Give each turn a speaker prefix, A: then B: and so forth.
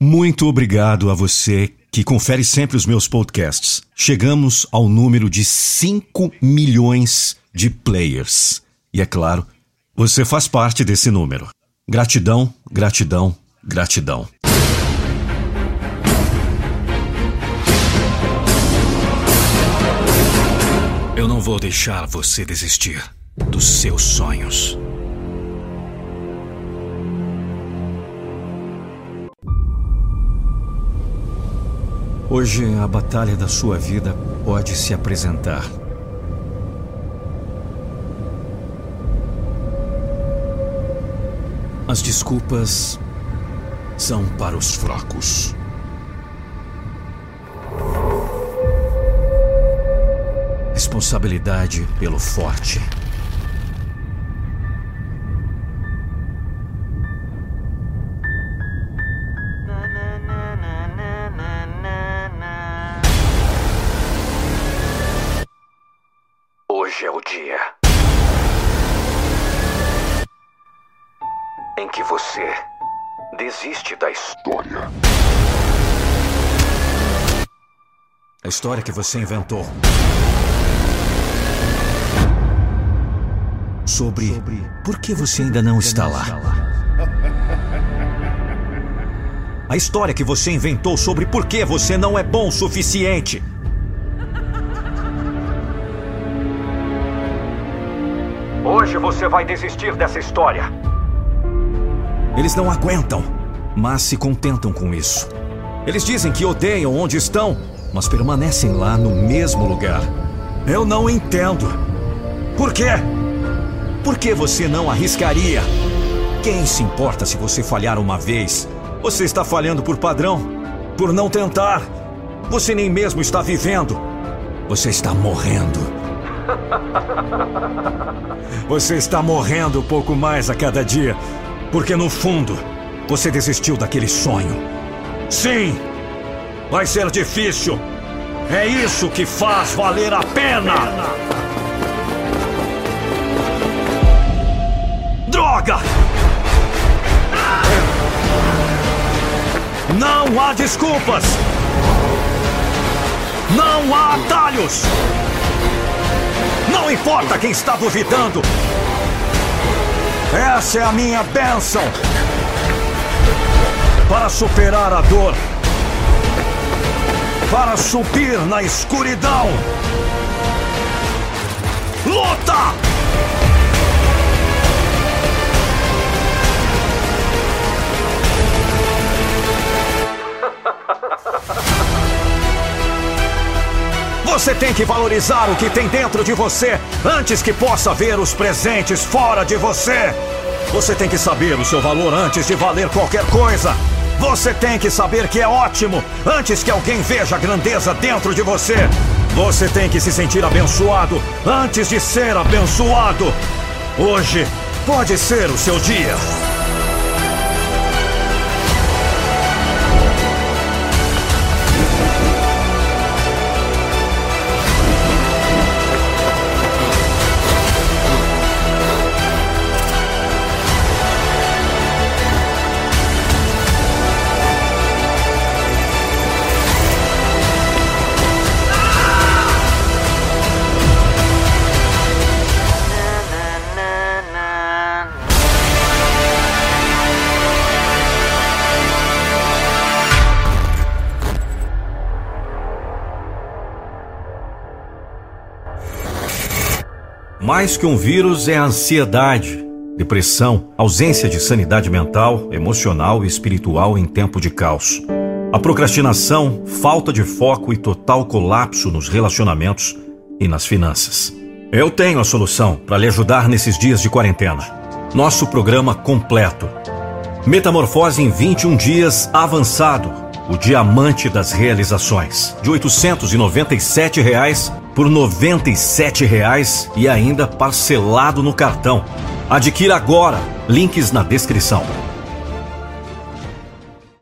A: Muito obrigado a você que confere sempre os meus podcasts. Chegamos ao número de 5 milhões de players. E é claro, você faz parte desse número. Gratidão, gratidão, gratidão. Eu não vou deixar você desistir dos seus sonhos. Hoje a batalha da sua vida pode se apresentar. As desculpas são para os fracos. Responsabilidade pelo forte. Hoje é o dia em que você desiste da história. A história que você inventou. Sobre por que você ainda não está lá. A história que você inventou sobre por que você não é bom o suficiente. Hoje você vai desistir dessa história. Eles não aguentam, mas se contentam com isso. Eles dizem que odeiam onde estão, mas permanecem lá no mesmo lugar. Eu não entendo. Por quê? Por que você não arriscaria? Quem se importa se você falhar uma vez? Você está falhando por padrão, por não tentar. Você nem mesmo está vivendo. Você está morrendo. Você está morrendo pouco mais a cada dia, porque no fundo você desistiu daquele sonho. Sim, vai ser difícil. É isso que faz valer a pena. Droga! Não há desculpas! Não há atalhos! Não importa quem está duvidando. Essa é a minha bênção para superar a dor, para subir na escuridão. Luta! Você tem que valorizar o que tem dentro de você antes que possa ver os presentes fora de você. Você tem que saber o seu valor antes de valer qualquer coisa. Você tem que saber que é ótimo antes que alguém veja a grandeza dentro de você. Você tem que se sentir abençoado antes de ser abençoado. Hoje pode ser o seu dia. Mais que um vírus é a ansiedade, depressão, ausência de sanidade mental, emocional e espiritual em tempo de caos. A procrastinação, falta de foco e total colapso nos relacionamentos e nas finanças. Eu tenho a solução para lhe ajudar nesses dias de quarentena. Nosso programa completo. Metamorfose em 21 dias avançado. O diamante das realizações. De 897 reais por 97 reais e ainda parcelado no cartão. Adquira agora. Links na descrição.